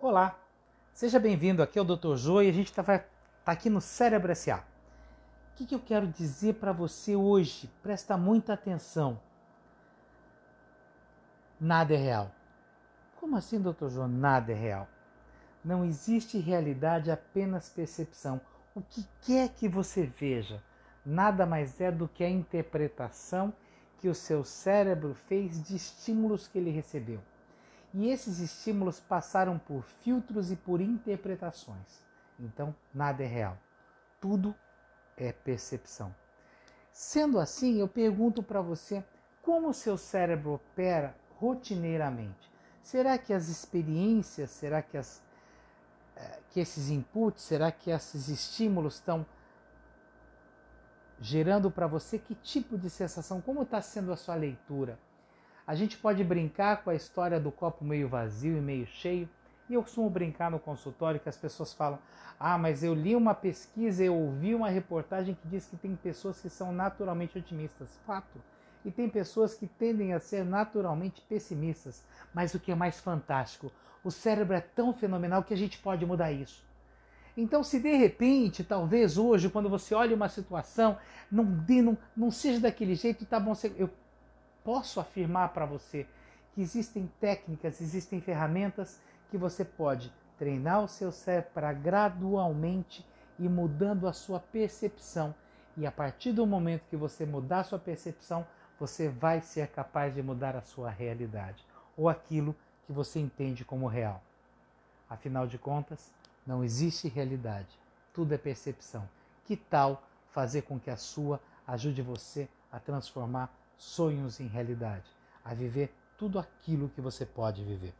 Olá, seja bem-vindo aqui ao Dr. Joe e a gente está tá aqui no Cérebro S.A. O que, que eu quero dizer para você hoje? Presta muita atenção. Nada é real. Como assim, Dr. João? Nada é real. Não existe realidade, apenas percepção. O que quer que você veja, nada mais é do que a interpretação que o seu cérebro fez de estímulos que ele recebeu. E esses estímulos passaram por filtros e por interpretações. Então, nada é real. Tudo é percepção. Sendo assim, eu pergunto para você como o seu cérebro opera rotineiramente. Será que as experiências, será que, as, eh, que esses inputs, será que esses estímulos estão gerando para você que tipo de sensação? Como está sendo a sua leitura? A gente pode brincar com a história do copo meio vazio e meio cheio. E eu costumo brincar no consultório que as pessoas falam: Ah, mas eu li uma pesquisa, eu ouvi uma reportagem que diz que tem pessoas que são naturalmente otimistas. Fato. E tem pessoas que tendem a ser naturalmente pessimistas. Mas o que é mais fantástico, o cérebro é tão fenomenal que a gente pode mudar isso. Então, se de repente, talvez hoje, quando você olha uma situação, não, não, não seja daquele jeito, tá bom, eu posso afirmar para você que existem técnicas, existem ferramentas que você pode treinar o seu cérebro para gradualmente ir mudando a sua percepção. E a partir do momento que você mudar a sua percepção, você vai ser capaz de mudar a sua realidade ou aquilo que você entende como real. Afinal de contas, não existe realidade, tudo é percepção. Que tal fazer com que a sua ajude você a transformar sonhos em realidade, a viver tudo aquilo que você pode viver.